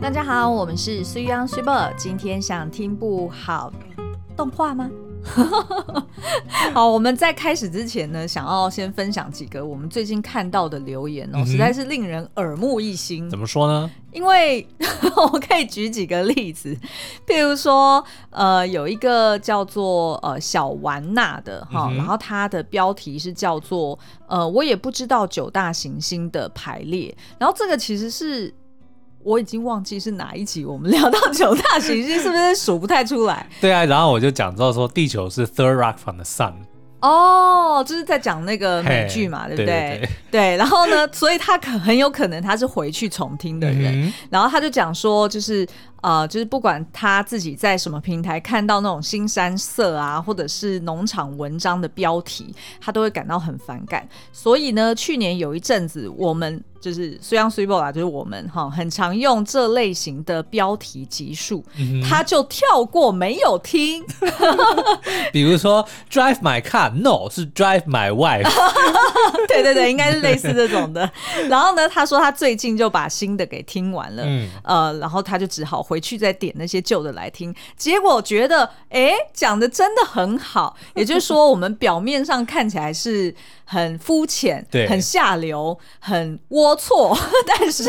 大家好，我们是水 ㄤ 水某，今天想听部好动画吗？好，我们在开始之前呢，想要先分享几个我们最近看到的留言哦，嗯、实在是令人耳目一新。怎么说呢？因为 我可以举几个例子，譬如说，呃，有一个叫做呃小丸娜的哈，嗯、然后它的标题是叫做呃，我也不知道九大行星的排列，然后这个其实是。我已经忘记是哪一集，我们聊到九大行星，是不是数不太出来？对啊，然后我就讲到说，地球是 third rock from the sun。哦，就是在讲那个美剧嘛，嘿对不对？对，对，对，对，然后呢，所以他可很有可能他是回去重听的人，然后他就讲说，就是呃，就是不管他自己在什么平台看到那种新山色啊，或者是农场文章的标题，他都会感到很反感。所以呢，去年有一阵子我们。就是水 ㄤ 水某啦，就是我们哈，很常用这类型的标题集数，嗯、他就跳过没有听。比如说 Drive my car，No 是 Drive my wife。对对对，应该是类似这种的。然后呢，他说他最近就把新的给听完了，嗯、呃，然后他就只好回去再点那些旧的来听。结果觉得，哎，讲的真的很好。也就是说，我们表面上看起来是很肤浅、对很下流、很龌龊，但是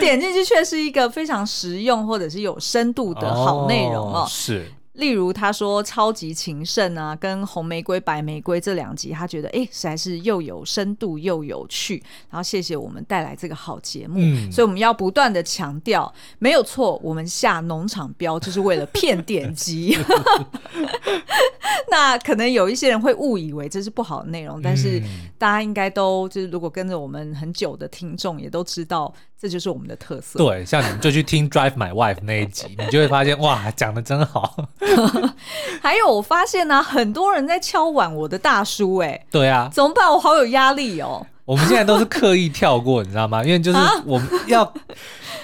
点进去却是一个非常实用或者是有深度的好内容哦。是。例如他说《超级情圣》啊，跟《红玫瑰白玫瑰》这两集，他觉得哎，实在是又有深度又有趣。然后谢谢我们带来这个好节目，嗯、所以我们要不断的强调，没有错，我们下农场标就是为了骗点击。那可能有一些人会误以为这是不好的内容，但是大家应该都就是如果跟着我们很久的听众也都知道。这就是我们的特色。对，像你们就去听《Drive My Wife》那一集，你就会发现哇，讲的真好。还有，我发现呢、啊，很多人在敲碗我的大叔、欸，哎，对啊，怎么办？我好有压力哦。我们现在都是刻意跳过，你知道吗？因为就是我们要、啊、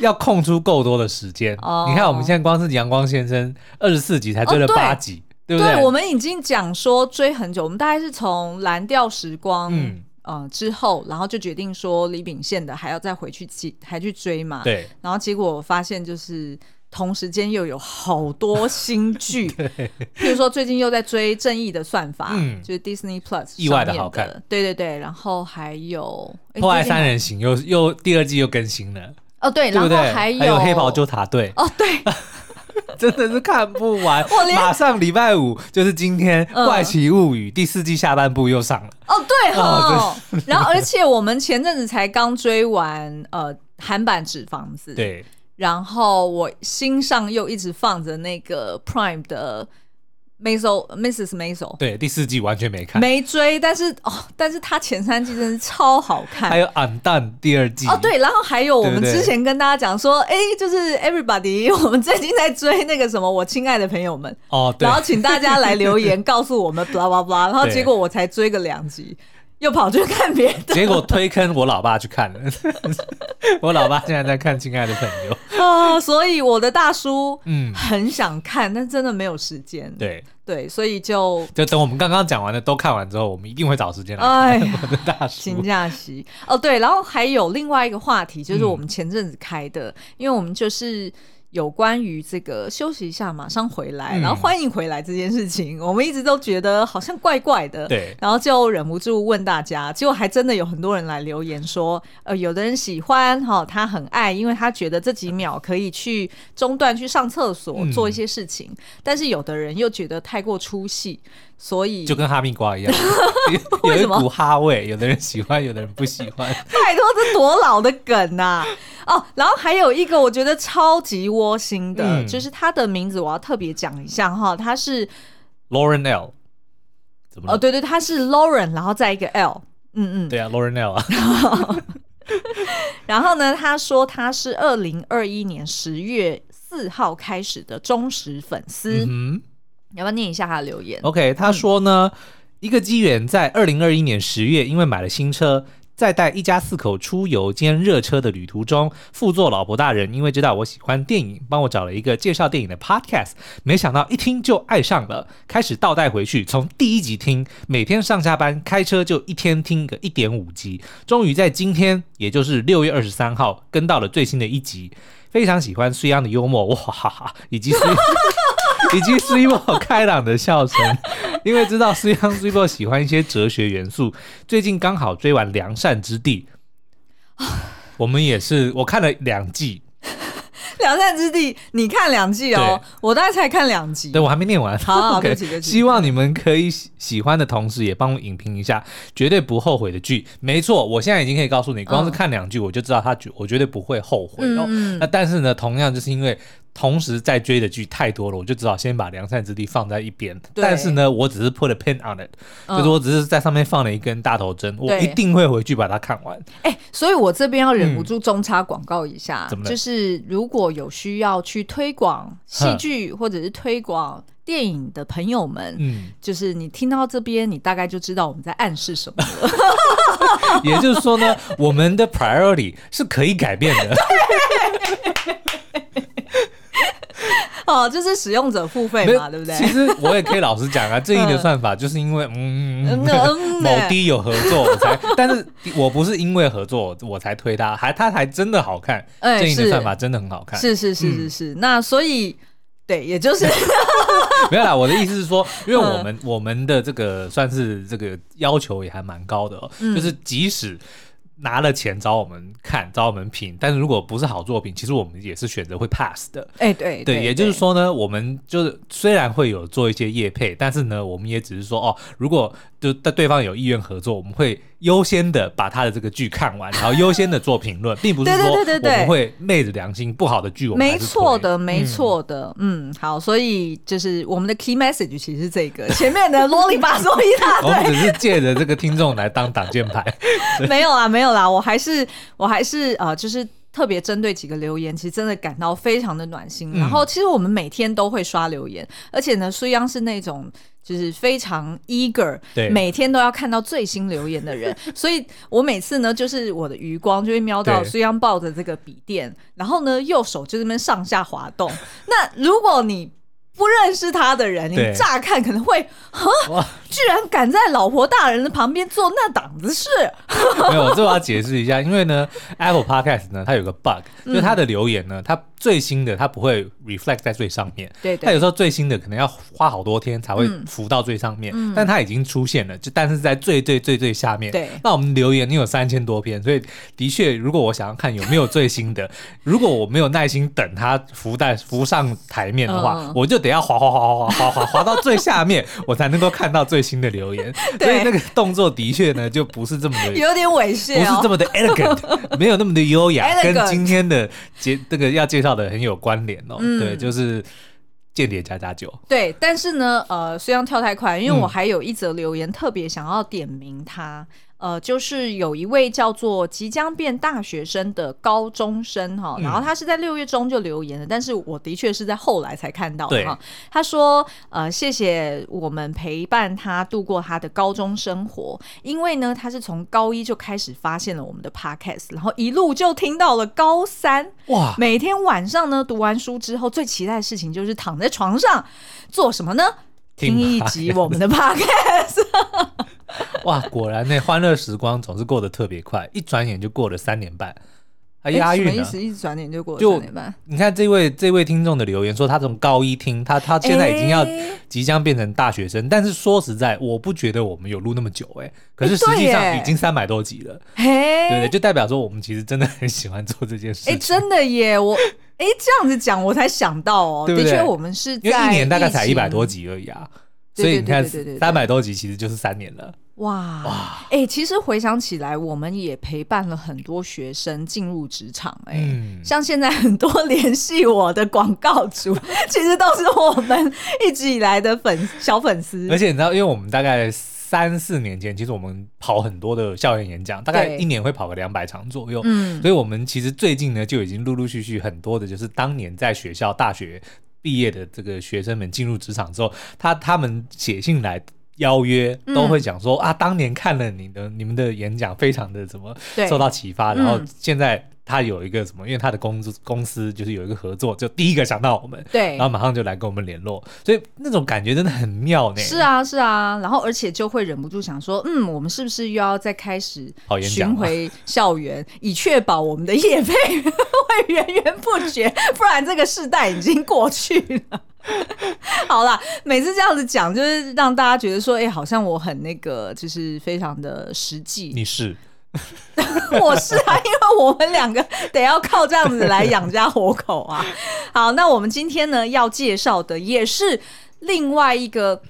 要空出够多的时间。哦、你看，我们现在光是《阳光先生》二十四集才追了八集，哦、对，对不对？对，我们已经讲说追很久，我们大概是从《蓝调时光》嗯。嗯，之后，然后就决定说李秉宪的还要再回去追，还去追嘛。对。然后结果我发现，就是同时间又有好多新剧，对譬如说最近又在追《正义的算法》，嗯，就是 Disney Plus 意外的好看。对对对，然后还有《破坏三人行》又又第二季又更新了。哦，对，然后还有，还有《黑袍纠察队》。哦，对。真的是看不完，我连马上礼拜五就是今天，《怪奇物语》第四季下半部又上了。哦，对哈、哦。哦、然后，而且我们前阵子才刚追完呃韩版《纸房子》，对。然后我心上又一直放着那个 Prime 的。Maisel Mrs. Maisel 对，第四季完全没看，没追，但是哦，但是他前三季真的超好看。还有《Undone》第二季哦，对，然后还有我们之前跟大家讲说，哎，就是 Everybody，我们最近在追那个什么，我亲爱的朋友们哦，对，然后请大家来留言 告诉我们，blah blah blah，然后结果我才追个两集。又跑去看别的，结果推坑我老爸去看了。我老爸现在在看《亲爱的朋友》啊，所以我的大叔嗯很想看，嗯、但真的没有时间。对对，所以就就等我们刚刚讲完的都看完之后，我们一定会找时间来看。哎，我的大叔，请假期哦，对，然后还有另外一个话题，就是我们前阵子开的，嗯、因为我们就是。有关于这个休息一下，马上回来，然后欢迎回来这件事情，嗯、我们一直都觉得好像怪怪的，对，然后就忍不住问大家，结果还真的有很多人来留言说，呃，有的人喜欢哈、哦，他很爱，因为他觉得这几秒可以去中断去上厕所、嗯、做一些事情，但是有的人又觉得太过出戏，所以就跟哈密瓜一样，有一股哈味，有的人喜欢，有的人不喜欢。拜托，这多老的梗呐、啊！哦，然后还有一个我觉得超级窝心的，嗯、就是他的名字，我要特别讲一下哈，他是 Lauren L。怎么？哦，对对，他是 Lauren，然后再一个 L，嗯嗯，对啊，Lauren L 啊。然后呢，他说他是二零二一年十月四号开始的忠实粉丝，嗯、哼要不要念一下他的留言？OK，他说呢，嗯、一个机缘在二零二一年十月，因为买了新车。在带一家四口出游兼热车的旅途中，副座老婆大人因为知道我喜欢电影，帮我找了一个介绍电影的 podcast，没想到一听就爱上了，开始倒带回去，从第一集听，每天上下班开车就一天听个一点五集，终于在今天，也就是六月二十三号，跟到了最新的一集。非常喜欢水央的幽默，哇哈哈，以及水以及水波开朗的笑声。因为知道水央水波喜欢一些哲学元素，最近刚好追完《良善之地》，我们也是，我看了两季。良善之地，你看两季哦，我大概才看两集。对，我还没念完。好，好，对不起，对不起。希望你们可以喜欢的同时，也帮我影评一下，绝对不后悔的剧。没错，我现在已经可以告诉你，光是看两句，我就知道他绝，我绝对不会后悔哦。嗯、那但是呢，同样就是因为。同时在追的剧太多了，我就只好先把《良善之地》放在一边。但是呢，我只是 put a pin on it，、嗯、就是我只是在上面放了一根大头针，我一定会回去把它看完。哎、欸，所以我这边要忍不住中插广告一下，嗯、就是如果有需要去推广戏剧或者是推广电影的朋友们，嗯，就是你听到这边，你大概就知道我们在暗示什么了。也就是说呢，我们的 priority 是可以改变的。哦，就是使用者付费嘛，对不对？其实我也可以老实讲啊，正义的算法 就是因为嗯，嗯，嗯某 D 有合作我才，但是我不是因为合作我才推它，还它还真的好看，正义的算法真的很好看，是是是是是，那所以对，也就是没有啦。我的意思是说，因为我们我们的这个算是这个要求也还蛮高的，就是即使。拿了钱找我们看，找我们评，但是如果不是好作品，其实我们也是选择会 pass 的。哎、欸，对对，也就是说呢，我们就是虽然会有做一些业配，但是呢，我们也只是说哦，如果就对方有意愿合作，我们会。优先的把他的这个剧看完，然后优先的做评论，并不是说我们会昧着良心，不好的剧我们。没错的，没错的，嗯，好，所以就是我们的 key message 其实是这个，前面的啰里吧嗦一大堆，我们只是借着这个听众来当挡箭牌。没有啦，没有啦，我还是我还是呃，就是特别针对几个留言，其实真的感到非常的暖心。然后其实我们每天都会刷留言，而且呢，苏央是那种。就是非常 eager，对，每天都要看到最新留言的人，所以我每次呢，就是我的余光就会瞄到苏央抱着这个笔电，然后呢，右手就这边上下滑动。那如果你不认识他的人，你乍看可能会，哈，居然敢在老婆大人的旁边做那档子事。没有，这我要解释一下，因为呢，Apple Podcast 呢，它有个 bug，就是它的留言呢，它最新的它不会 reflect 在最上面，对，它有时候最新的可能要花好多天才会浮到最上面，但它已经出现了，就但是在最最最最下面。对，那我们留言你有三千多篇，所以的确，如果我想要看有没有最新的，如果我没有耐心等它浮在浮上台面的话，我就。得要滑滑滑滑滑滑滑到最下面，我才能够看到最新的留言。所以那个动作的确呢，就不是这么的有点猥亵，不是这么的 elegant，没有那么的优雅，跟今天的介这个要介绍的很有关联哦。对，就是间谍加加酒。对，但是呢，呃，虽然跳太快，因为我还有一则留言特别想要点名他。呃，就是有一位叫做即将变大学生的高中生哈，然后他是在六月中就留言了，嗯、但是我的确是在后来才看到的哈。他说，呃，谢谢我们陪伴他度过他的高中生活，因为呢，他是从高一就开始发现了我们的 podcast，然后一路就听到了高三。哇！每天晚上呢，读完书之后，最期待的事情就是躺在床上做什么呢？听一集我们的 podcast。哇，果然那欢乐时光总是过得特别快，一转眼就过了三年半，还押韵呢。什么意思？一转眼就过了三年半。你看这位这位听众的留言说，他从高一听，他他现在已经要即将变成大学生，欸、但是说实在，我不觉得我们有录那么久哎、欸，可是实际上已经三百多集了，欸、对不对？就代表说我们其实真的很喜欢做这件事情。哎、欸，真的耶，我哎、欸、这样子讲，我才想到哦，对对的确我们是在因为一年大概才一百多集而已啊，所以你看三百多集其实就是三年了。哇哇！哎、欸，其实回想起来，我们也陪伴了很多学生进入职场、欸。哎、嗯，像现在很多联系我的广告主，其实都是我们一直以来的粉小粉丝。而且你知道，因为我们大概三四年前，其实我们跑很多的校园演讲，大概一年会跑个两百场左右。嗯，所以我们其实最近呢，就已经陆陆续续很多的，就是当年在学校大学毕业的这个学生们进入职场之后，他他们写信来。邀约都会讲说、嗯、啊，当年看了你的你们的演讲，非常的怎么受到启发，然后现在。他有一个什么？因为他的公司公司就是有一个合作，就第一个想到我们，对，然后马上就来跟我们联络，所以那种感觉真的很妙呢。是啊，是啊，然后而且就会忍不住想说，嗯，我们是不是又要再开始巡回校园，以确保我们的业配会源源不绝，不然这个世代已经过去了。好啦，每次这样子讲，就是让大家觉得说，哎、欸，好像我很那个，就是非常的实际。你是。我是啊，因为我们两个得要靠这样子来养家活口啊。好，那我们今天呢要介绍的也是另外一个。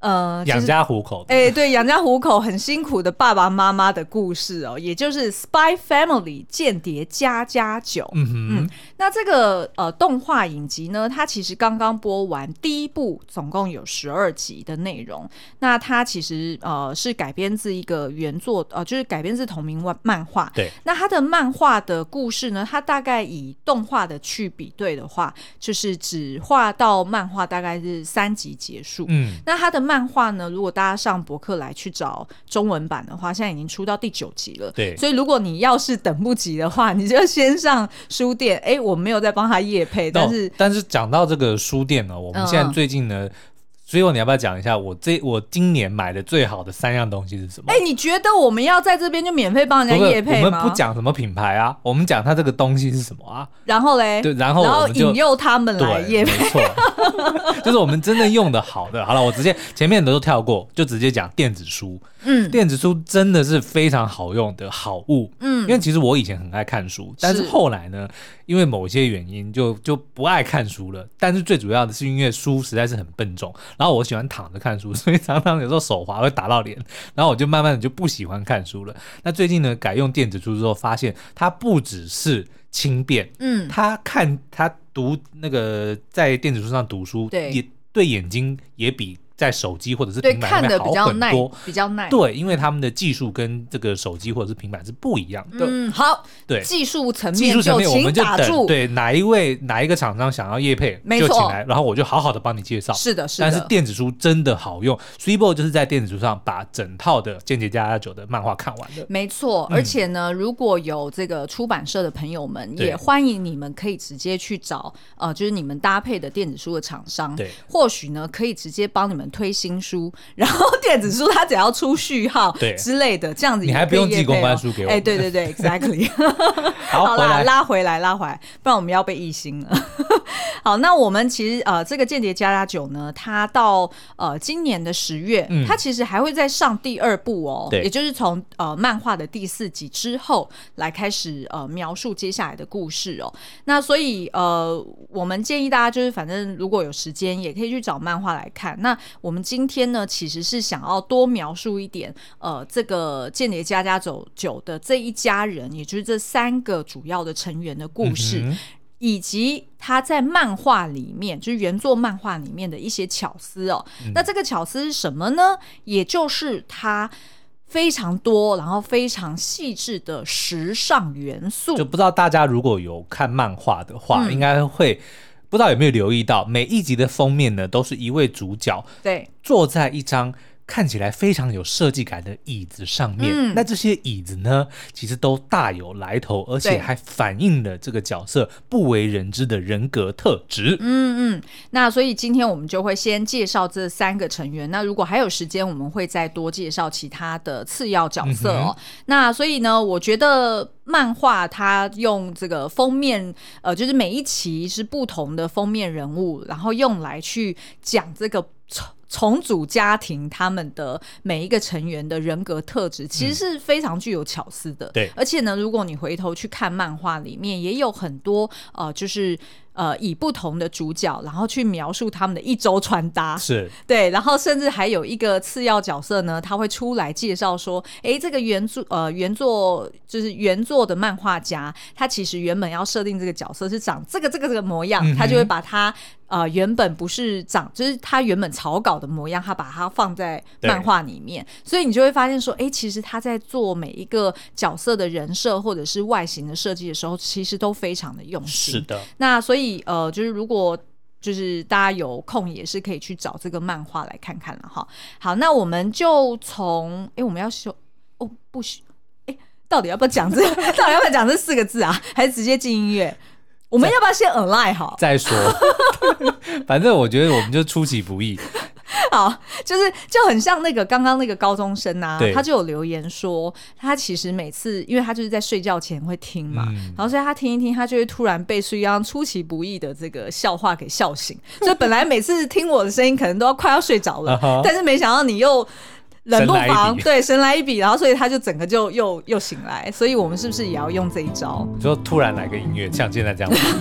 呃，养家糊口，哎、欸，对，养家糊口很辛苦的爸爸妈妈的故事哦，也就是《Spy Family》间谍家家酒。嗯哼，嗯，那这个呃动画影集呢，它其实刚刚播完第一部，总共有十二集的内容。那它其实呃是改编自一个原作，呃，就是改编自同名漫漫画。对，那它的漫画的故事呢，它大概以动画的去比对的话，就是只画到漫画大概是三集结束。嗯，那它的。漫画呢？如果大家上博客来去找中文版的话，现在已经出到第九集了。对，所以如果你要是等不及的话，你就先上书店。哎，我没有在帮他夜配但是但是讲到这个书店呢，我们现在最近呢。嗯所以，你要不要讲一下我这我今年买的最好的三样东西是什么？哎、欸，你觉得我们要在这边就免费帮人家夜配吗？我们不讲什么品牌啊，我们讲它这个东西是什么啊？然后嘞，对，然后然后引诱他们来夜配，没错，就是我们真正用的好的。好了，我直接前面的都跳过，就直接讲电子书。嗯，电子书真的是非常好用的好物。嗯，因为其实我以前很爱看书，但是后来呢，因为某些原因就就不爱看书了。但是最主要的是因为书实在是很笨重，然后我喜欢躺着看书，所以常常有时候手滑会打到脸，然后我就慢慢的就不喜欢看书了。那最近呢，改用电子书之后，发现它不只是轻便，嗯，它看它读那个在电子书上读书，对，也对眼睛也比。在手机或者是平板上面好很多，比较耐。对，因为他们的技术跟这个手机或者是平板是不一样的。嗯，好，对，技术层面，技术层面我们就等，对哪一位哪一个厂商想要业配，就请来，然后我就好好的帮你介绍。是的，是的。但是电子书真的好用，Sweebo 就是在电子书上把整套的《间谍加加酒》的漫画看完的。没错，而且呢，如果有这个出版社的朋友们，也欢迎你们可以直接去找呃，就是你们搭配的电子书的厂商，对，或许呢可以直接帮你们推新书。然后电子书它只要出序号之类的，这样子你还不用寄公关书给我。哎，对对对，exactly。好，好啦，拉回来，拉回来，不然我们要被异心了。好，那我们其实呃，这个间谍加加酒呢，它到呃今年的十月，嗯，它其实还会再上第二部哦，也就是从呃漫画的第四集之后来开始呃描述接下来的故事哦。那所以呃，我们建议大家就是，反正如果有时间，也可以去找漫画来看。那我们今天呢？其实是想要多描述一点，呃，这个间谍家家酒的这一家人，也就是这三个主要的成员的故事，嗯、以及他在漫画里面，就是原作漫画里面的一些巧思哦。嗯、那这个巧思是什么呢？也就是他非常多，然后非常细致的时尚元素。就不知道大家如果有看漫画的话，嗯、应该会。不知道有没有留意到，每一集的封面呢，都是一位主角对。坐在一张看起来非常有设计感的椅子上面，嗯、那这些椅子呢，其实都大有来头，而且还反映了这个角色不为人知的人格特质。嗯嗯，那所以今天我们就会先介绍这三个成员。那如果还有时间，我们会再多介绍其他的次要角色哦。嗯、那所以呢，我觉得漫画它用这个封面，呃，就是每一期是不同的封面人物，然后用来去讲这个。重组家庭，他们的每一个成员的人格特质，其实是非常具有巧思的。对，而且呢，如果你回头去看漫画里面，也有很多呃，就是。呃，以不同的主角，然后去描述他们的一周穿搭，是。对，然后甚至还有一个次要角色呢，他会出来介绍说，哎，这个原作呃原作就是原作的漫画家，他其实原本要设定这个角色是长这个这个这个模样，嗯、他就会把他呃原本不是长，就是他原本草稿的模样，他把它放在漫画里面，所以你就会发现说，哎，其实他在做每一个角色的人设或者是外形的设计的时候，其实都非常的用心。是的，那所以。所以呃，就是如果就是大家有空也是可以去找这个漫画来看看了哈。好，那我们就从哎、欸，我们要修哦，不许哎，到底要不要讲这？到底要不要讲这四个字啊？还是直接进音乐？我们要不要先 align 好再说？反正我觉得我们就出其不意。好，就是就很像那个刚刚那个高中生啊，他就有留言说，他其实每次因为他就是在睡觉前会听嘛，嗯、然后所以他听一听，他就会突然被一样出其不意的这个笑话给笑醒。所以本来每次听我的声音，可能都要快要睡着了，但是没想到你又冷不防，对，神来一笔，然后所以他就整个就又又醒来。所以我们是不是也要用这一招？就突然来个音乐，像现在这样子。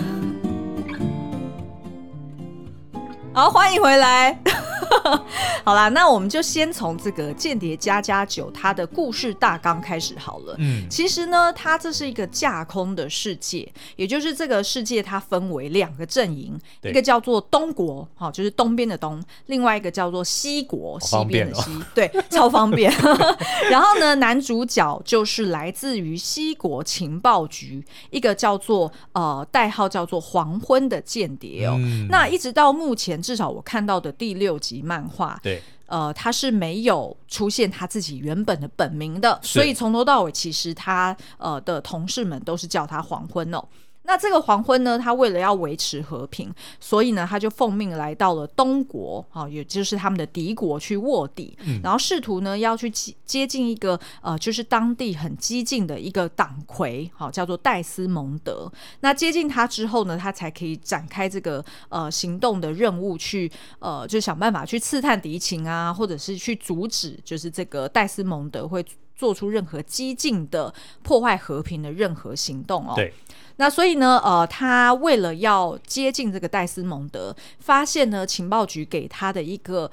好，欢迎回来。好啦，那我们就先从这个《间谍加加酒》它的故事大纲开始好了。嗯，其实呢，它这是一个架空的世界，也就是这个世界它分为两个阵营，一个叫做东国，好，就是东边的东；另外一个叫做西国，西边的西，对，超方便。然后呢，男主角就是来自于西国情报局，一个叫做呃代号叫做黄昏的间谍哦。嗯、那一直到目前，至少我看到的第六集。漫画对，呃，他是没有出现他自己原本的本名的，所以从头到尾，其实他呃的同事们都是叫他黄昏哦。那这个黄昏呢，他为了要维持和平，所以呢，他就奉命来到了东国，啊，也就是他们的敌国去卧底，嗯、然后试图呢要去接近一个呃，就是当地很激进的一个党魁，好，叫做戴斯蒙德。那接近他之后呢，他才可以展开这个呃行动的任务，去呃就想办法去刺探敌情啊，或者是去阻止，就是这个戴斯蒙德会做出任何激进的破坏和平的任何行动哦。对。那所以呢，呃，他为了要接近这个戴斯蒙德，发现呢，情报局给他的一个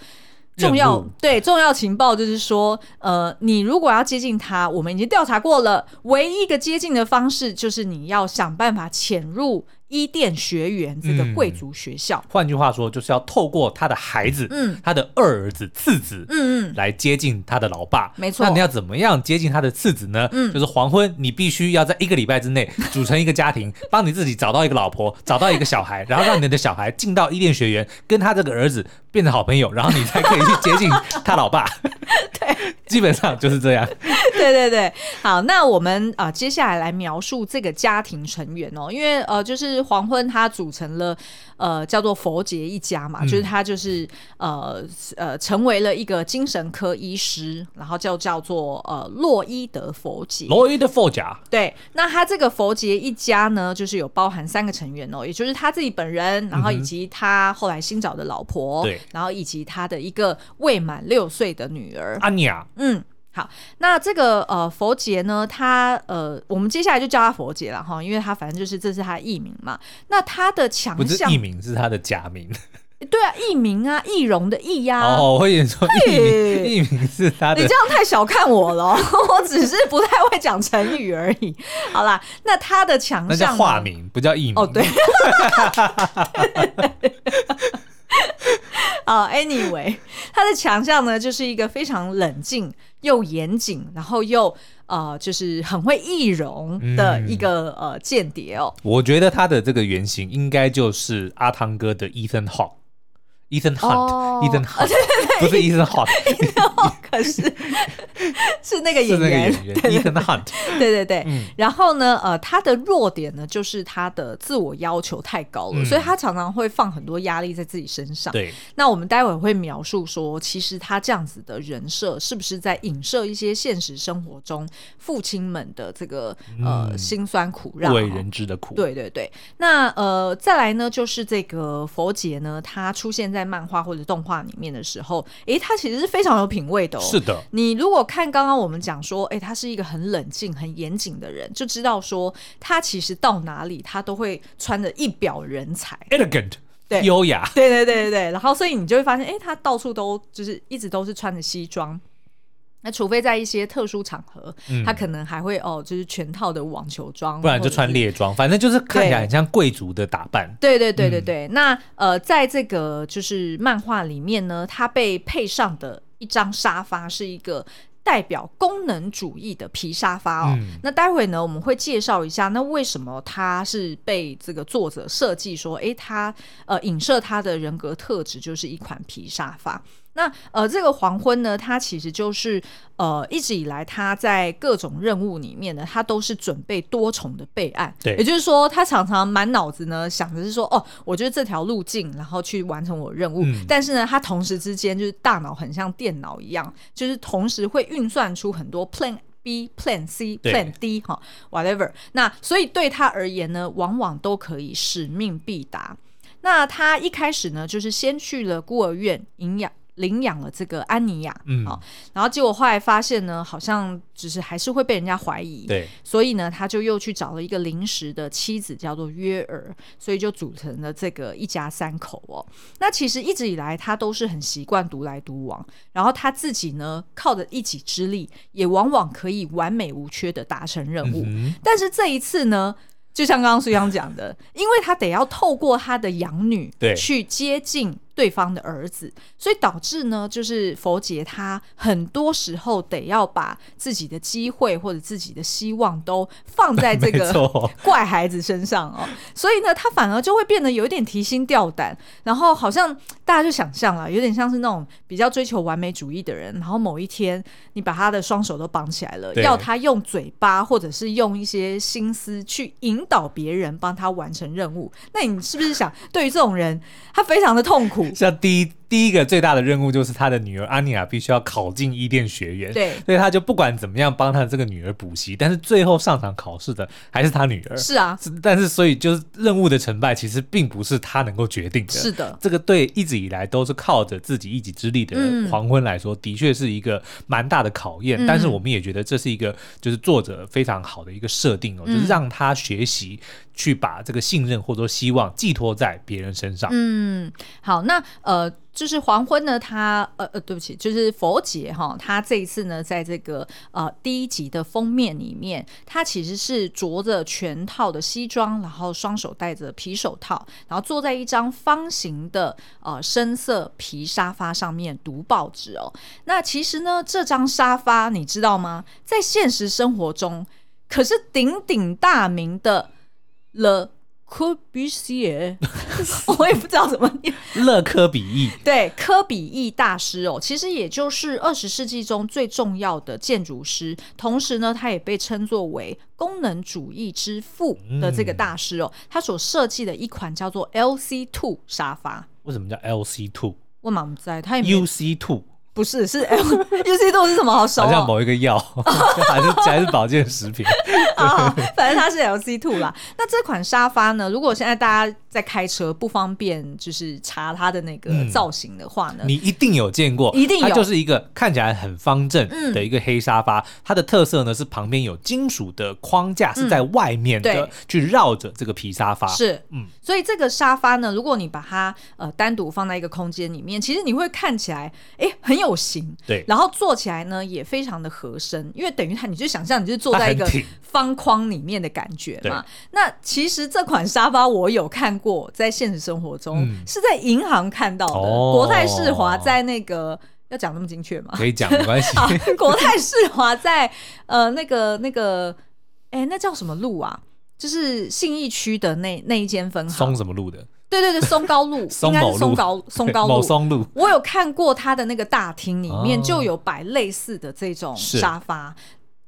重要对重要情报就是说，呃，你如果要接近他，我们已经调查过了，唯一一个接近的方式就是你要想办法潜入。伊甸学园这个贵族学校，换、嗯、句话说，就是要透过他的孩子，嗯，他的二儿子、次子，嗯嗯，来接近他的老爸。没错，那你要怎么样接近他的次子呢？嗯，就是黄昏，你必须要在一个礼拜之内 组成一个家庭，帮你自己找到一个老婆，找到一个小孩，然后让你的小孩进到伊甸学园，跟他这个儿子变成好朋友，然后你才可以去接近他老爸。对，基本上就是这样。对对对，好，那我们啊、呃，接下来来描述这个家庭成员哦，因为呃，就是。黄昏，他组成了呃叫做佛杰一家嘛，嗯、就是他就是呃呃成为了一个精神科医师，然后就叫做呃洛伊德佛杰。洛伊德佛杰，对，那他这个佛杰一家呢，就是有包含三个成员哦，也就是他自己本人，然后以及他后来新找的老婆，对、嗯，然后以及他的一个未满六岁的女儿阿尼亚，嗯。好，那这个呃佛杰呢，他呃，我们接下来就叫他佛杰了哈，因为他反正就是这是他的艺名嘛。那他的强项不是艺名，是他的假名。对啊，艺名啊，易容的易呀。哦，我以为说艺名，艺名是他的。你这样太小看我了，我只是不太会讲成语而已。好啦，那他的强项那叫化名，不叫艺名。哦，对。啊、uh,，anyway，他 的强项呢，就是一个非常冷静又严谨，然后又呃，就是很会易容的一个、嗯、呃间谍哦。我觉得他的这个原型应该就是阿汤哥的 Ethan Hawke。Ethan Hunt，Ethan Hunt，不是 Ethan Hawke，可是是那个演员，Ethan Hunt，对对对。然后呢，呃，他的弱点呢，就是他的自我要求太高了，所以他常常会放很多压力在自己身上。对，那我们待会会描述说，其实他这样子的人设，是不是在影射一些现实生活中父亲们的这个呃辛酸苦让，不为人知的苦？对对对。那呃，再来呢，就是这个佛杰呢，他出现在。在漫画或者动画里面的时候，诶，他其实是非常有品味的哦。是的，你如果看刚刚我们讲说，诶，他是一个很冷静、很严谨的人，就知道说他其实到哪里他都会穿着一表人才，elegant，对，优雅，对对对对对。然后，所以你就会发现，诶，他到处都就是一直都是穿着西装。那除非在一些特殊场合，嗯、他可能还会哦，就是全套的网球装，不然就穿猎装，反正就是看起来很像贵族的打扮。对对对对对。嗯、那呃，在这个就是漫画里面呢，他被配上的一张沙发是一个代表功能主义的皮沙发哦。嗯、那待会呢，我们会介绍一下，那为什么它是被这个作者设计说，诶，它呃影射它的人格特质就是一款皮沙发。那呃，这个黄昏呢，它其实就是呃，一直以来他在各种任务里面呢，他都是准备多重的备案。对，也就是说，他常常满脑子呢想的是说，哦，我觉得这条路径，然后去完成我任务。嗯、但是呢，他同时之间就是大脑很像电脑一样，就是同时会运算出很多 Plan B、Plan C、Plan D 哈，whatever。那所以对他而言呢，往往都可以使命必达。那他一开始呢，就是先去了孤儿院营养。领养了这个安妮亚，嗯，好，然后结果后来发现呢，好像只是还是会被人家怀疑，对，所以呢，他就又去找了一个临时的妻子，叫做约尔，所以就组成了这个一家三口哦。那其实一直以来，他都是很习惯独来独往，然后他自己呢，靠着一己之力，也往往可以完美无缺的达成任务。嗯、但是这一次呢，就像刚刚苏央讲的，因为他得要透过他的养女去接近。对方的儿子，所以导致呢，就是佛杰他很多时候得要把自己的机会或者自己的希望都放在这个 怪孩子身上哦，所以呢，他反而就会变得有一点提心吊胆，然后好像大家就想象了，有点像是那种比较追求完美主义的人，然后某一天你把他的双手都绑起来了，要他用嘴巴或者是用一些心思去引导别人帮他完成任务，那你是不是想，对于这种人，他非常的痛苦？像第一。第一个最大的任务就是他的女儿安妮亚必须要考进伊甸学院，对，所以他就不管怎么样帮他的这个女儿补习，但是最后上场考试的还是他女儿。是啊，但是所以就是任务的成败其实并不是他能够决定的。是的，这个对一直以来都是靠着自己一己之力的黄昏来说，嗯、的确是一个蛮大的考验。嗯、但是我们也觉得这是一个就是作者非常好的一个设定哦，嗯、就是让他学习去把这个信任或者说希望寄托在别人身上。嗯，好，那呃。就是黄昏呢，他呃呃，对不起，就是佛姐哈，他这一次呢，在这个呃第一集的封面里面，他其实是着着全套的西装，然后双手戴着皮手套，然后坐在一张方形的呃深色皮沙发上面读报纸哦。那其实呢，这张沙发你知道吗？在现实生活中可是鼎鼎大名的了。科比西，我也不知道怎么念。勒科比意，对，科比意大师哦，其实也就是二十世纪中最重要的建筑师，同时呢，他也被称作为功能主义之父的这个大师哦。他所设计的一款叫做 LC Two 沙发，为什么叫 LC Two？我满不在，他也 UC Two。不是，是 L U C 度是什么？好熟，好像某一个药，还是还是保健食品啊？反正它是 L C two 啦。那这款沙发呢？如果现在大家在开车不方便，就是查它的那个造型的话呢，你一定有见过，一定有，它就是一个看起来很方正的一个黑沙发。它的特色呢是旁边有金属的框架是在外面的，去绕着这个皮沙发。是，嗯，所以这个沙发呢，如果你把它呃单独放在一个空间里面，其实你会看起来哎很有。构型对，然后坐起来呢也非常的合身，因为等于它，你就想象你就是坐在一个方框里面的感觉嘛。那其实这款沙发我有看过，在现实生活中、嗯、是在银行看到的。哦、国泰世华在那个要讲那么精确吗？可以讲，没关系。国泰世华在呃那个那个哎那叫什么路啊？就是信义区的那那一间分行，松什么路的？对对 对，松高路应该是松高松高路。松路，我有看过他的那个大厅里面就有摆类似的这种沙发，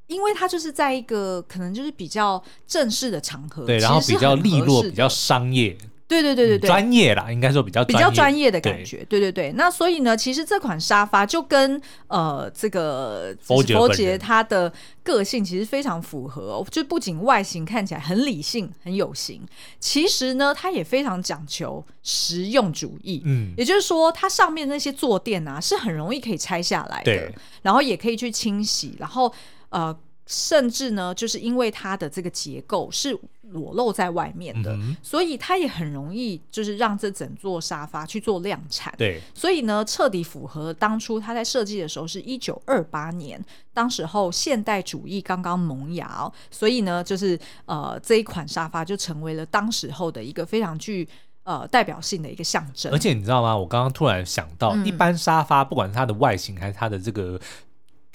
因为它就是在一个可能就是比较正式的场合，对，然后比较利落，比较商业。对对对对对，专业啦，应该说比较比较专业的感觉。对对对，那所以呢，其实这款沙发就跟呃这个佛杰他的个性其实非常符合哦，就不仅外形看起来很理性很有型，其实呢，它也非常讲求实用主义。嗯，也就是说，它上面那些坐垫啊是很容易可以拆下来的，然后也可以去清洗，然后呃。甚至呢，就是因为它的这个结构是裸露在外面的，嗯、所以它也很容易就是让这整座沙发去做量产。对，所以呢，彻底符合当初他在设计的时候是一九二八年，当时候现代主义刚刚萌芽，哦，所以呢，就是呃这一款沙发就成为了当时候的一个非常具呃代表性的一个象征。而且你知道吗？我刚刚突然想到，嗯、一般沙发不管是它的外形还是它的这个。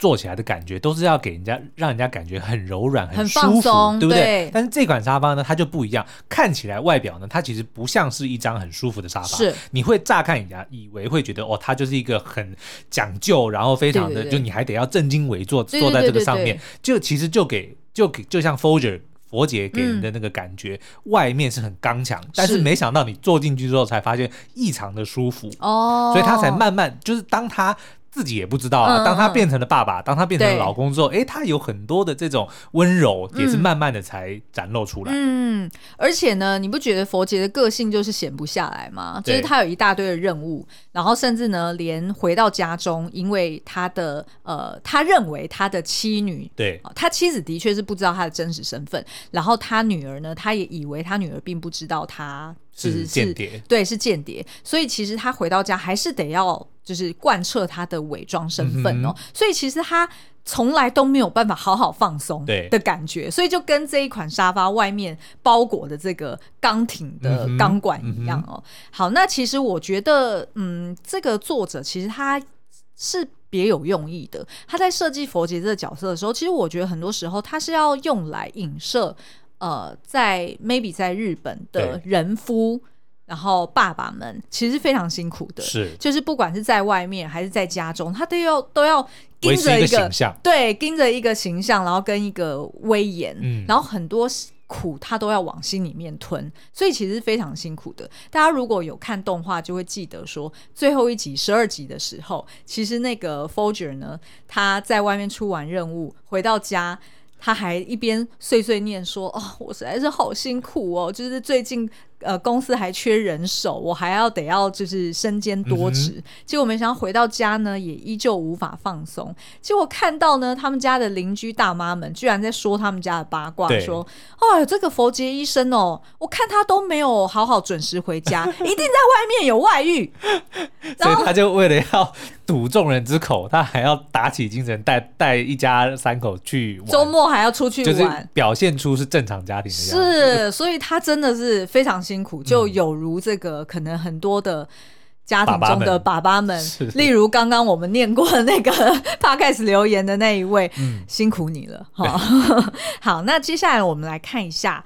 坐起来的感觉都是要给人家让人家感觉很柔软、很舒服，对不对？对。但是这款沙发呢，它就不一样，看起来外表呢，它其实不像是一张很舒服的沙发。是，你会乍看人家以为会觉得哦，它就是一个很讲究，然后非常的，就你还得要正襟危坐坐在这个上面，就其实就给就给就像 Folger 佛杰给人的那个感觉，嗯、外面是很刚强，但是没想到你坐进去之后才发现异常的舒服哦，所以他才慢慢就是当他。自己也不知道啊。当他变成了爸爸，嗯、当他变成了老公之后，哎，他有很多的这种温柔，也是慢慢的才展露出来。嗯，而且呢，你不觉得佛杰的个性就是闲不下来吗？就是他有一大堆的任务，然后甚至呢，连回到家中，因为他的呃，他认为他的妻女，对，他妻子的确是不知道他的真实身份，然后他女儿呢，他也以为他女儿并不知道他。是间谍，对，是间谍，所以其实他回到家还是得要就是贯彻他的伪装身份哦，嗯、所以其实他从来都没有办法好好放松的感觉，所以就跟这一款沙发外面包裹的这个钢挺的钢管一样哦。嗯、好，那其实我觉得，嗯，这个作者其实他是别有用意的，他在设计佛杰这个角色的时候，其实我觉得很多时候他是要用来影射。呃，在 maybe 在日本的人夫，然后爸爸们其实非常辛苦的，是就是不管是在外面还是在家中，他都要都要盯着一个，形象，对，盯着一个形象，然后跟一个威严，嗯，然后很多苦他都要往心里面吞，所以其实非常辛苦的。大家如果有看动画，就会记得说，最后一集十二集的时候，其实那个 Folger 呢，他在外面出完任务回到家。他还一边碎碎念说：“哦，我实在是好辛苦哦，就是最近。”呃，公司还缺人手，我还要得要就是身兼多职，嗯、结果没想到回到家呢，也依旧无法放松。结果看到呢，他们家的邻居大妈们居然在说他们家的八卦，说：“哎，这个佛杰医生哦，我看他都没有好好准时回家，一定在外面有外遇。” 所以他就为了要堵众人之口，他还要打起精神带带一家三口去玩，周末还要出去玩，就是表现出是正常家庭的样子。是，所以他真的是非常辛苦，就有如这个、嗯、可能很多的家庭中的爸爸们，爸爸们例如刚刚我们念过的那个 Podcast 留言的那一位，嗯、辛苦你了哈。好，那接下来我们来看一下。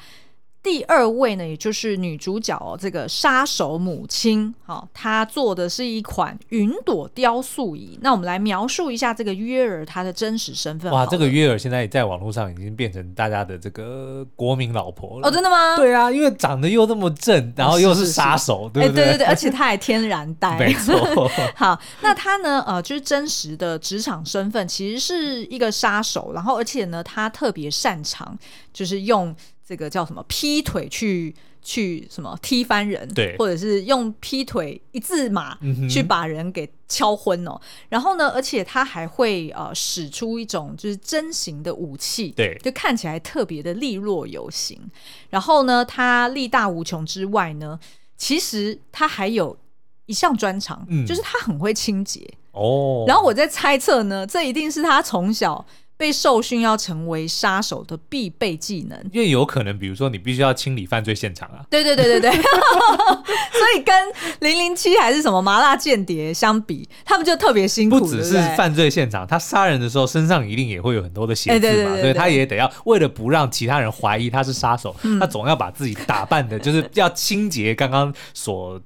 第二位呢，也就是女主角哦，这个杀手母亲，好，她做的是一款云朵雕塑椅。那我们来描述一下这个约尔她的真实身份。哇，这个约尔现在在网络上已经变成大家的这个国民老婆了。哦，真的吗？对啊，因为长得又那么正，然后又是杀手，哦、是是是对不对？对对对，而且她还天然呆。没错。好，那她呢？呃，就是真实的职场身份其实是一个杀手，然后而且呢，她特别擅长就是用。这个叫什么？劈腿去去什么踢翻人？对，或者是用劈腿一字马去把人给敲昏哦。嗯、然后呢，而且他还会呃使出一种就是针形的武器，对，就看起来特别的利落有型。然后呢，他力大无穷之外呢，其实他还有一项专长，嗯、就是他很会清洁哦。然后我在猜测呢，这一定是他从小。被受训要成为杀手的必备技能，因为有可能，比如说你必须要清理犯罪现场啊。对对对对对，所以跟零零七还是什么麻辣间谍相比，他们就特别辛苦。不只是犯罪现场，他杀人的时候身上一定也会有很多的血渍嘛，所以他也得要为了不让其他人怀疑他是杀手，嗯、他总要把自己打扮的，就是要清洁刚刚所。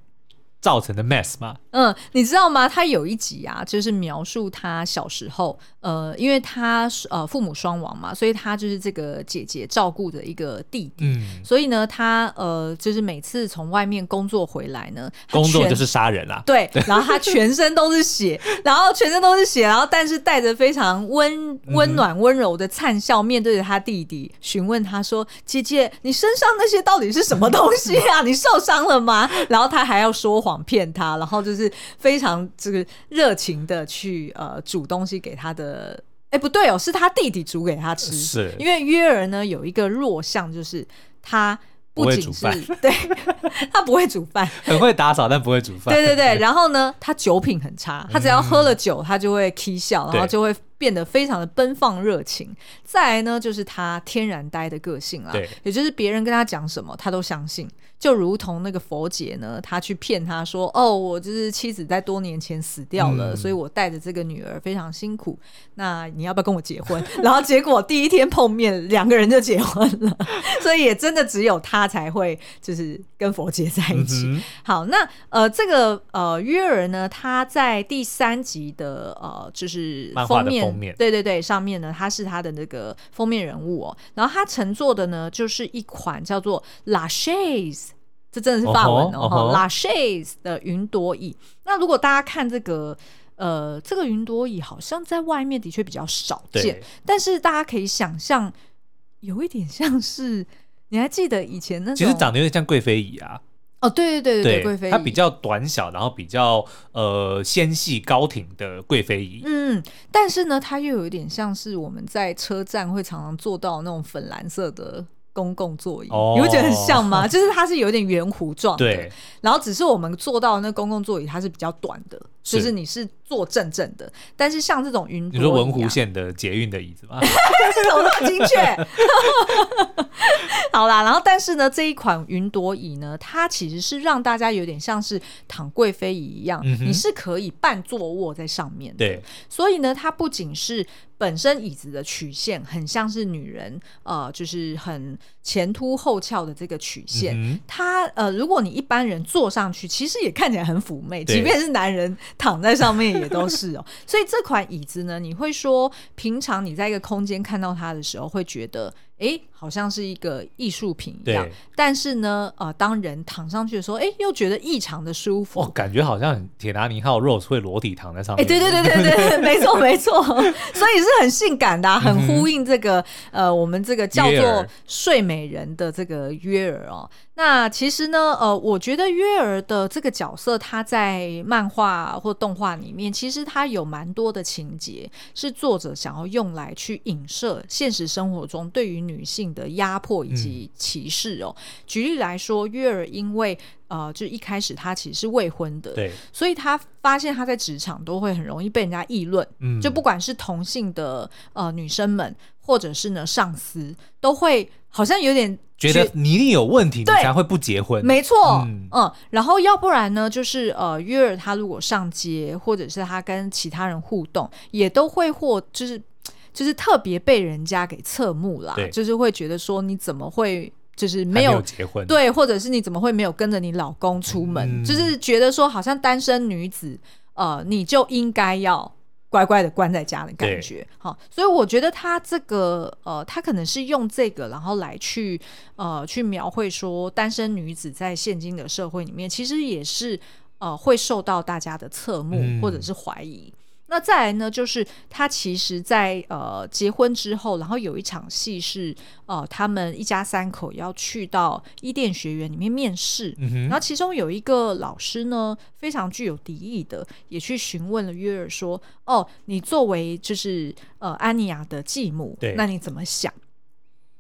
造成的 mess 吗？嗯，你知道吗？他有一集啊，就是描述他小时候，呃，因为他呃父母双亡嘛，所以他就是这个姐姐照顾的一个弟弟，嗯，所以呢，他呃就是每次从外面工作回来呢，工作就是杀人啊，对，然后他全身都是血，然后全身都是血，然后但是带着非常温温暖温柔的灿笑，面对着他弟弟，询问他说：“姐姐，你身上那些到底是什么东西啊？你受伤了吗？”然后他还要说谎。骗他，然后就是非常这个热情的去呃煮东西给他的，哎不对哦，是他弟弟煮给他吃，是。因为约尔呢有一个弱项，就是他不仅是不会煮饭，对，他不会煮饭，很会打扫，但不会煮饭，对对对，然后呢他酒品很差，他只要喝了酒，他就会 k 笑，然后就会。变得非常的奔放热情。再来呢，就是他天然呆的个性啦，也就是别人跟他讲什么，他都相信。就如同那个佛姐呢，她去骗他说：“哦，我就是妻子在多年前死掉了，嗯、所以我带着这个女儿非常辛苦。那你要不要跟我结婚？” 然后结果第一天碰面，两个人就结婚了。所以也真的只有他才会就是跟佛姐在一起。嗯、好，那呃，这个呃约尔呢，他在第三集的呃就是封面，封面对对对，上面呢，他是他的那个封面人物哦。然后他乘坐的呢，就是一款叫做 La Chaise。这真的是法文哦，哈，La Chaise 的云朵椅。那如果大家看这个，呃，这个云朵椅好像在外面的确比较少见，但是大家可以想象，有一点像是，你还记得以前那，其实长得有点像贵妃椅啊。哦，对对对对对，贵妃椅，它比较短小，然后比较呃纤细高挺的贵妃椅。嗯，但是呢，它又有一点像是我们在车站会常常坐到那种粉蓝色的。公共座椅，哦、你会觉得很像吗？就是它是有点圆弧状的，对。然后只是我们坐到那公共座椅，它是比较短的，是就是你是坐正正的。但是像这种云，你说文湖线的捷运的椅子吗？怎么那么精确？好啦，然后但是呢，这一款云朵椅呢，它其实是让大家有点像是躺贵妃椅一样，嗯、你是可以半坐卧在上面的。对，所以呢，它不仅是。本身椅子的曲线很像是女人，呃，就是很前凸后翘的这个曲线。嗯、它呃，如果你一般人坐上去，其实也看起来很妩媚，即便是男人躺在上面也都是哦。所以这款椅子呢，你会说，平常你在一个空间看到它的时候，会觉得。哎，好像是一个艺术品一样，但是呢，呃，当人躺上去的时候，哎，又觉得异常的舒服。哦，感觉好像铁达尼号 Rose 会裸体躺在上面。哎，对对对对对 对，没错没错，所以是很性感的、啊，很呼应这个、嗯、呃，我们这个叫做睡美人的这个约尔哦。那其实呢，呃，我觉得月儿的这个角色，他在漫画或动画里面，其实他有蛮多的情节是作者想要用来去影射现实生活中对于女性的压迫以及歧视哦。嗯、举例来说，月儿因为呃，就一开始她其实是未婚的，对，所以她发现她在职场都会很容易被人家议论，嗯，就不管是同性的呃女生们，或者是呢上司，都会好像有点。觉得你一定有问题，你才会不结婚。没错，嗯，嗯，然后要不然呢，就是呃，约尔他如果上街，或者是他跟其他人互动，也都会或就是就是特别被人家给侧目啦，就是会觉得说你怎么会就是没有，结婚，对，或者是你怎么会没有跟着你老公出门，嗯、就是觉得说好像单身女子，呃，你就应该要。乖乖的关在家的感觉，好，所以我觉得他这个呃，他可能是用这个，然后来去呃，去描绘说单身女子在现今的社会里面，其实也是呃，会受到大家的侧目或者是怀疑。嗯那再来呢，就是他其实在，在呃结婚之后，然后有一场戏是呃他们一家三口要去到伊甸学园里面面试，嗯、然后其中有一个老师呢，非常具有敌意的，也去询问了约尔说：“哦，你作为就是呃安妮亚的继母，那你怎么想？”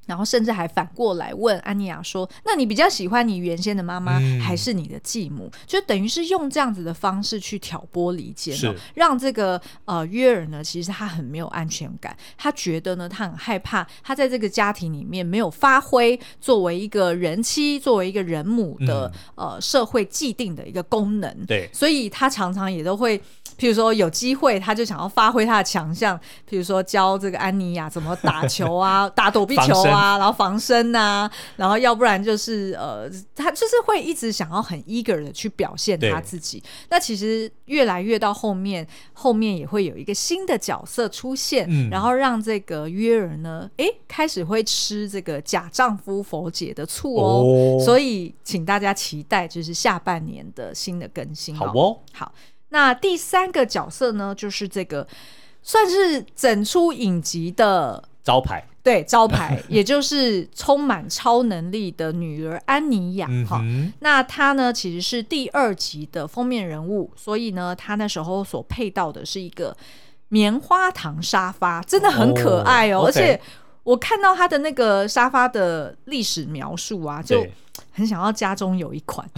然后甚至还反过来问安妮亚说：“那你比较喜欢你原先的妈妈，嗯、还是你的继母？”就等于是用这样子的方式去挑拨离间，是。让这个呃约尔呢，其实他很没有安全感，他觉得呢，他很害怕，他在这个家庭里面没有发挥作为一个人妻、作为一个人母的、嗯、呃社会既定的一个功能。对，所以他常常也都会，譬如说有机会，他就想要发挥他的强项，譬如说教这个安妮亚怎么打球啊，打躲避球啊。啊，然后防身啊，然后要不然就是呃，他就是会一直想要很 eager 的去表现他自己。那其实越来越到后面，后面也会有一个新的角色出现，嗯、然后让这个约尔呢，哎，开始会吃这个假丈夫佛姐的醋哦。哦，所以请大家期待，就是下半年的新的更新。好哦，好。那第三个角色呢，就是这个算是整出影集的招牌。对，招牌，也就是充满超能力的女儿安妮亚哈。嗯、那她呢，其实是第二集的封面人物，所以呢，她那时候所配到的是一个棉花糖沙发，真的很可爱哦。哦而且我看到她的那个沙发的历史描述啊，就很想要家中有一款。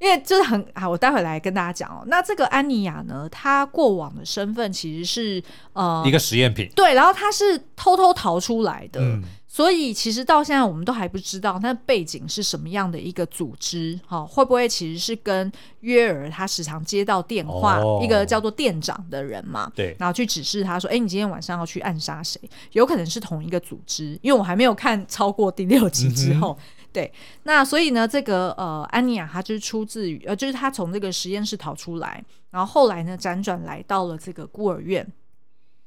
因为就是很啊，我待会来跟大家讲哦。那这个安妮亚呢，她过往的身份其实是呃一个实验品，对，然后她是偷偷逃出来的。嗯所以其实到现在我们都还不知道她的背景是什么样的一个组织，哈，会不会其实是跟约尔他时常接到电话，一个叫做店长的人嘛，对，然后去指示他说，哎，你今天晚上要去暗杀谁？有可能是同一个组织，因为我还没有看超过第六集之后，对，那所以呢，这个呃，安妮亚她就是出自于呃，就是她从这个实验室逃出来，然后后来呢，辗转来到了这个孤儿院。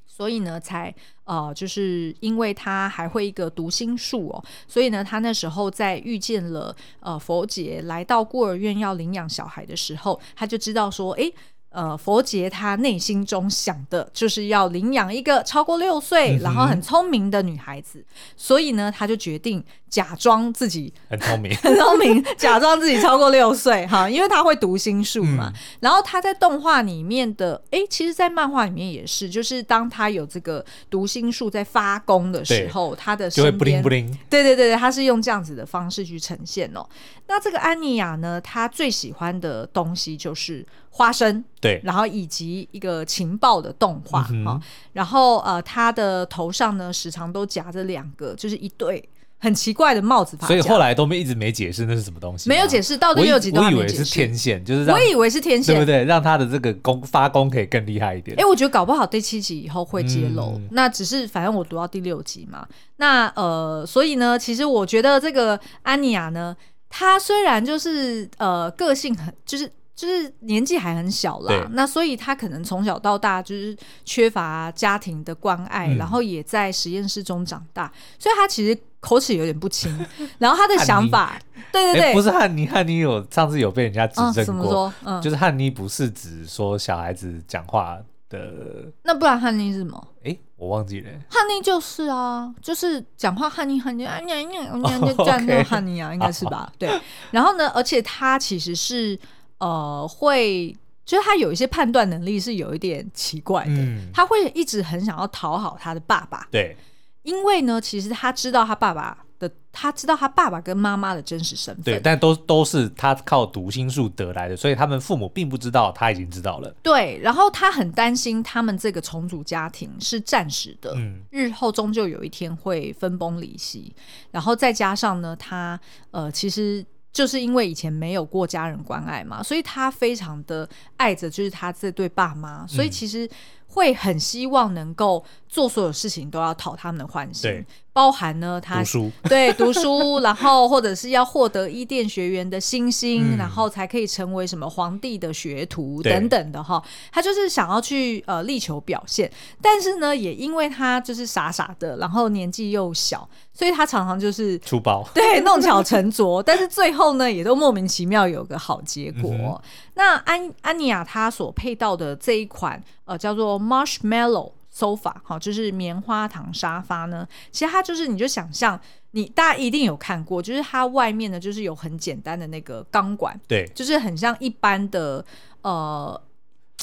所以呢，才呃，就是因为他还会一个读心术哦，所以呢，他那时候在遇见了呃佛杰来到孤儿院要领养小孩的时候，他就知道说，诶。呃，佛杰他内心中想的就是要领养一个超过六岁，嗯、然后很聪明的女孩子，所以呢，他就决定假装自己很聪明，很聪明，假装自己超过六岁哈，因为他会读心术嘛。嗯、然后他在动画里面的，哎，其实，在漫画里面也是，就是当他有这个读心术在发功的时候，他的就会不灵不灵，对对对对，他是用这样子的方式去呈现哦。那这个安妮亚呢，她最喜欢的东西就是花生。对，然后以及一个情报的动画哈、嗯哦，然后呃，他的头上呢时常都夹着两个，就是一对很奇怪的帽子。所以后来都没一直没解释那是什么东西，没有解释到第六集都以为是天线，就是我以为是天线，对不对？让他的这个功发功可以更厉害一点。哎，我觉得搞不好第七集以后会揭露。嗯、那只是反正我读到第六集嘛，那呃，所以呢，其实我觉得这个安妮亚呢，她虽然就是呃个性很就是。就是年纪还很小啦，那所以他可能从小到大就是缺乏家庭的关爱，嗯、然后也在实验室中长大，所以他其实口齿有点不清。然后他的想法，妮对对对，不是汉尼，汉尼有上次有被人家指正过，怎么说？嗯，就是汉尼不是指说小孩子讲话的，那不然汉尼是什么？哎，我忘记了，汉尼就是啊，就是讲话汉尼汉尼啊，你你你你这样的汉尼啊，应该是吧？对。然后呢，而且他其实是。呃，会就是他有一些判断能力是有一点奇怪的，嗯、他会一直很想要讨好他的爸爸。对，因为呢，其实他知道他爸爸的，他知道他爸爸跟妈妈的真实身份。对，但都都是他靠读心术得来的，所以他们父母并不知道，他已经知道了。对，然后他很担心他们这个重组家庭是暂时的，嗯，日后终究有一天会分崩离析。然后再加上呢，他呃，其实。就是因为以前没有过家人关爱嘛，所以他非常的爱着，就是他这对爸妈，所以其实会很希望能够做所有事情都要讨他们的欢心。包含呢，他读书 对读书，然后或者是要获得伊甸学园的星星，嗯、然后才可以成为什么皇帝的学徒等等的哈。他就是想要去呃力求表现，但是呢，也因为他就是傻傻的，然后年纪又小，所以他常常就是出包，对弄巧成拙。但是最后呢，也都莫名其妙有个好结果。嗯、那安安妮亚她所配到的这一款呃叫做 Marshmallow。sofa 好，就是棉花糖沙发呢。其实它就是，你就想象，你大家一定有看过，就是它外面呢，就是有很简单的那个钢管，对，就是很像一般的呃。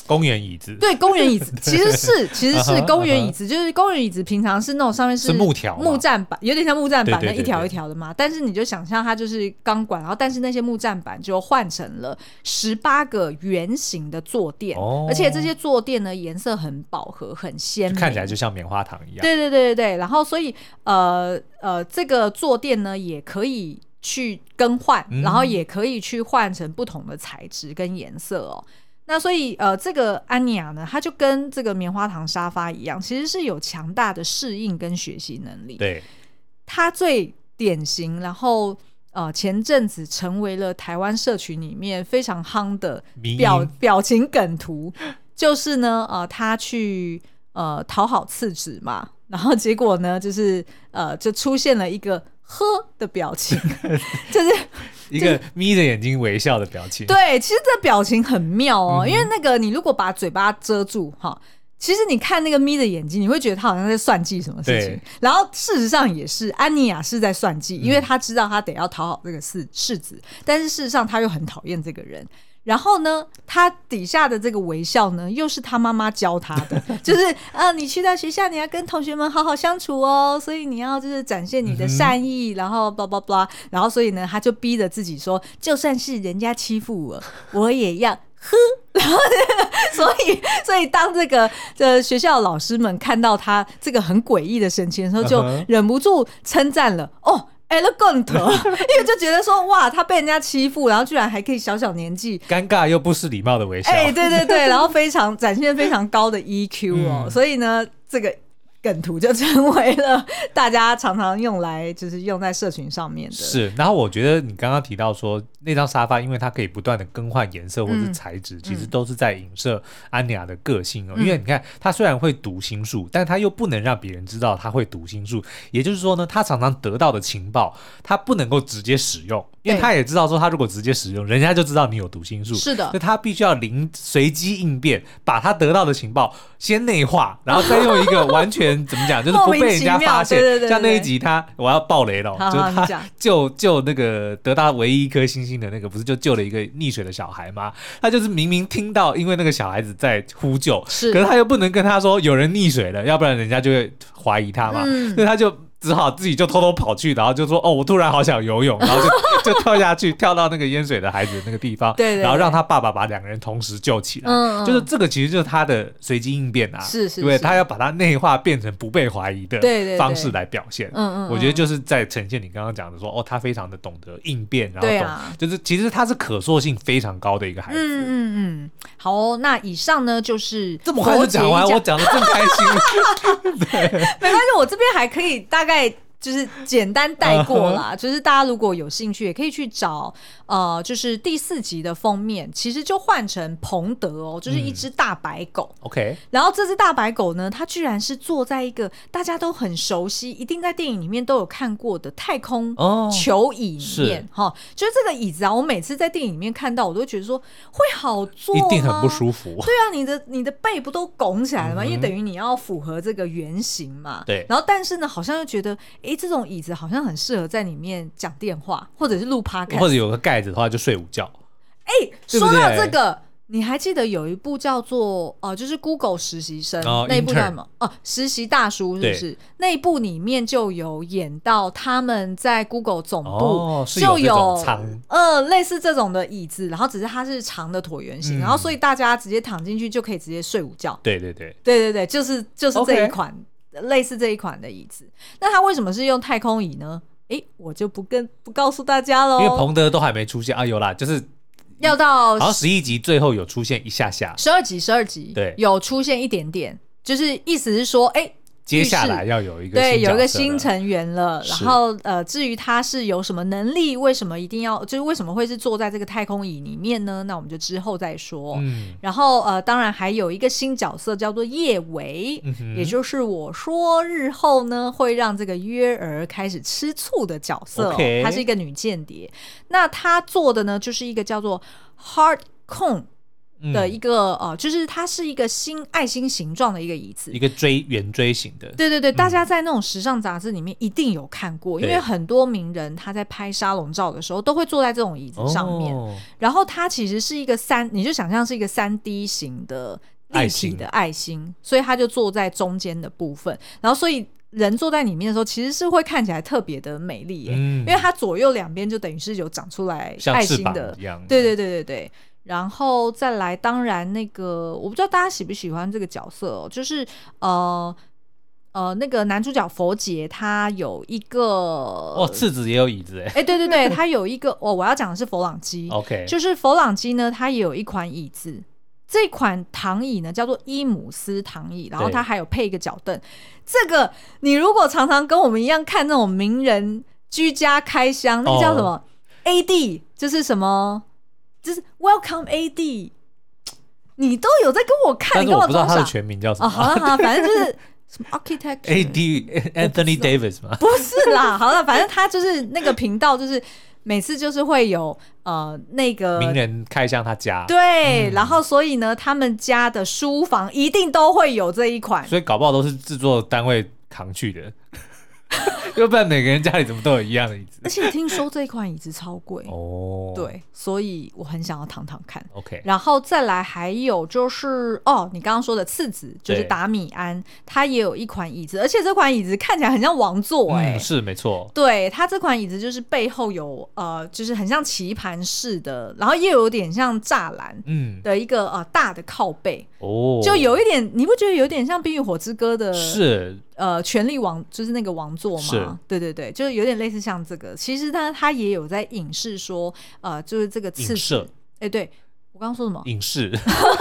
公园椅子，对，公园椅子。其实是其实是 公园椅子，就是公园椅子平常是那种上面是木条木栈板，有点像木栈板的一条一条的嘛。但是你就想象它就是钢管，然后但是那些木栈板就换成了十八个圆形的坐垫，而且这些坐垫呢颜色很饱和，很鲜明，看起来就像棉花糖一样。对对对对对，然后所以呃呃这个坐垫呢也可以去更换，然后也可以去换成不同的材质跟颜色哦。那所以，呃，这个安妮亚呢，她就跟这个棉花糖沙发一样，其实是有强大的适应跟学习能力。对，她最典型，然后呃，前阵子成为了台湾社群里面非常夯的表表情梗图，就是呢，呃，她去呃讨好次子嘛，然后结果呢，就是呃，就出现了一个呵的表情，就是。一个眯着眼睛微笑的表情，对，其实这表情很妙哦，嗯、因为那个你如果把嘴巴遮住哈，其实你看那个眯着眼睛，你会觉得他好像在算计什么事情。然后事实上也是，安妮亚是在算计，因为他知道他得要讨好这个世世子，嗯、但是事实上他又很讨厌这个人。然后呢，他底下的这个微笑呢，又是他妈妈教他的，就是啊、呃，你去到学校，你要跟同学们好好相处哦，所以你要就是展现你的善意，嗯、然后叭叭叭，然后所以呢，他就逼着自己说，就算是人家欺负我，我也要呵。然后，所以，所以当这个这学校老师们看到他这个很诡异的神情的时候，就忍不住称赞了哦。Elegant，因为就觉得说哇，他被人家欺负，然后居然还可以小小年纪，尴尬又不失礼貌的微笑。哎、欸，对对对，然后非常展现非常高的 EQ 哦，嗯、所以呢，这个。梗图就成为了大家常常用来，就是用在社群上面的。是，然后我觉得你刚刚提到说那张沙发，因为它可以不断的更换颜色或者材质，嗯、其实都是在影射安妮亚的个性哦。嗯、因为你看，她虽然会读心术，但她又不能让别人知道她会读心术。也就是说呢，她常常得到的情报，她不能够直接使用，因为她也知道说，她如果直接使用，人家就知道你有读心术。是的，所以她必须要临随机应变，把她得到的情报先内化，然后再用一个完全。怎么讲？就是不被人家发现。对对对对，像那一集他，他我要爆雷了，好好，就是他救救那个得到唯一一颗星星的那个，不是就救了一个溺水的小孩吗？他就是明明听到，因为那个小孩子在呼救，是，可是他又不能跟他说有人溺水了，要不然人家就会怀疑他嘛，嗯、所以他就。只好自己就偷偷跑去，然后就说：“哦，我突然好想游泳，然后就 就跳下去，跳到那个淹水的孩子的那个地方，对，对，对，然后让他爸爸把两个人同时救起来。嗯，就是这个，其实就是他的随机应变啊，是是，对，他要把它内化，变成不被怀疑的方式来表现。嗯嗯，我觉得就是在呈现你刚刚讲的说，哦，他非常的懂得应变，然后懂，啊、就是其实他是可塑性非常高的一个孩子。嗯嗯嗯，好、哦，那以上呢就是这么快就讲完，我讲的正开心。对，没关系，我这边还可以大概。就是简单带过啦，uh. 就是大家如果有兴趣，也可以去找。呃，就是第四集的封面，其实就换成彭德哦，就是一只大白狗。嗯、OK，然后这只大白狗呢，它居然是坐在一个大家都很熟悉，一定在电影里面都有看过的太空球椅里面。哈、哦，就是这个椅子啊，我每次在电影里面看到，我都觉得说会好坐，一定很不舒服。对啊，你的你的背不都拱起来了吗？嗯、因为等于你要符合这个圆形嘛。对。然后，但是呢，好像又觉得，哎，这种椅子好像很适合在里面讲电话，或者是录 Podcast，或者有个盖子。的话就睡午觉。哎、欸，说到这个，你还记得有一部叫做呃，就是 Google 实习生、哦、那一部叫什么？哦、啊，实习大叔是不是？那一部里面就有演到他们在 Google 总部、哦、就有呃类似这种的椅子，然后只是它是长的椭圆形，嗯、然后所以大家直接躺进去就可以直接睡午觉。对对对，对对对，就是就是这一款 Okay 类似这一款的椅子。那它为什么是用太空椅呢？哎，我就不跟不告诉大家喽，因为彭德都还没出现啊，有啦，就是要到好像十一集最后有出现一下下，十二集十二集对，有出现一点点，就是意思是说，哎。接下来要有一个对，有一个新成员了。然后呃，至于他是有什么能力，为什么一定要，就是为什么会是坐在这个太空椅里面呢？那我们就之后再说。嗯，然后呃，当然还有一个新角色叫做叶维，嗯、也就是我说日后呢会让这个约儿开始吃醋的角色。她是一个女间谍。那她做的呢就是一个叫做 Heart Cone。的一个呃，就是它是一个心爱心形状的一个椅子，一个锥圆锥形的。对对对，大家在那种时尚杂志里面一定有看过，因为很多名人他在拍沙龙照的时候都会坐在这种椅子上面。然后它其实是一个三，你就想象是一个三 D 型的立体的爱心，所以他就坐在中间的部分。然后所以人坐在里面的时候，其实是会看起来特别的美丽耶，因为它左右两边就等于是有长出来爱心的，对对对对对。然后再来，当然那个我不知道大家喜不喜欢这个角色哦，就是呃呃那个男主角佛杰他有一个哦，次子也有椅子哎，哎对对对，他有一个哦，我要讲的是佛朗机，OK，就是佛朗机呢，他也有一款椅子，这款躺椅呢叫做伊姆斯躺椅，然后它还有配一个脚凳，这个你如果常常跟我们一样看那种名人居家开箱，那个叫什么、oh. AD，就是什么？就是 Welcome AD，你都有在跟我看，但是我不知道他的全名叫什么。好了好了，反正就是什么 Architect AD Anthony Davis 吗？不是啦，好了，反正他就是那个频道，就是每次就是会有呃那个名人开箱他家，对，然后所以呢，他们家的书房一定都会有这一款，所以搞不好都是制作单位扛去的。要不然每个人家里怎么都有一样的椅子？而且听说这款椅子超贵哦，对，所以我很想要躺躺看。OK，然后再来还有就是哦，你刚刚说的次子就是达米安，他也有一款椅子，而且这款椅子看起来很像王座哎、欸嗯，是没错。对，他这款椅子就是背后有呃，就是很像棋盘式的，然后又有点像栅栏嗯的一个呃大的靠背哦，就有一点，你不觉得有点像《冰与火之歌》的？是。呃，权力王就是那个王座嘛，对对对，就是有点类似像这个。其实他他也有在影视说，呃，就是这个次子，哎，对。我刚刚说什么？影视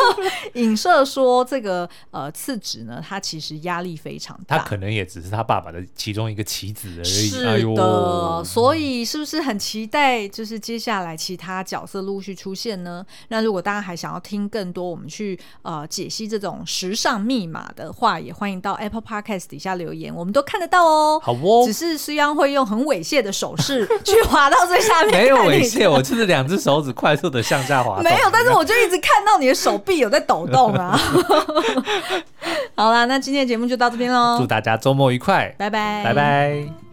影射说这个呃次子呢，他其实压力非常大，他可能也只是他爸爸的其中一个棋子而已。是的，哎、呦所以是不是很期待？就是接下来其他角色陆续出现呢？那如果大家还想要听更多我们去呃解析这种时尚密码的话，也欢迎到 Apple Podcast 底下留言，我们都看得到哦。好哦，只是虽然会用很猥亵的手势去滑到最下面，没有猥亵，我就是两只手指快速的向下滑，没有，但是。我就一直看到你的手臂有在抖动啊！好啦，那今天的节目就到这边喽。祝大家周末愉快，拜拜，拜拜。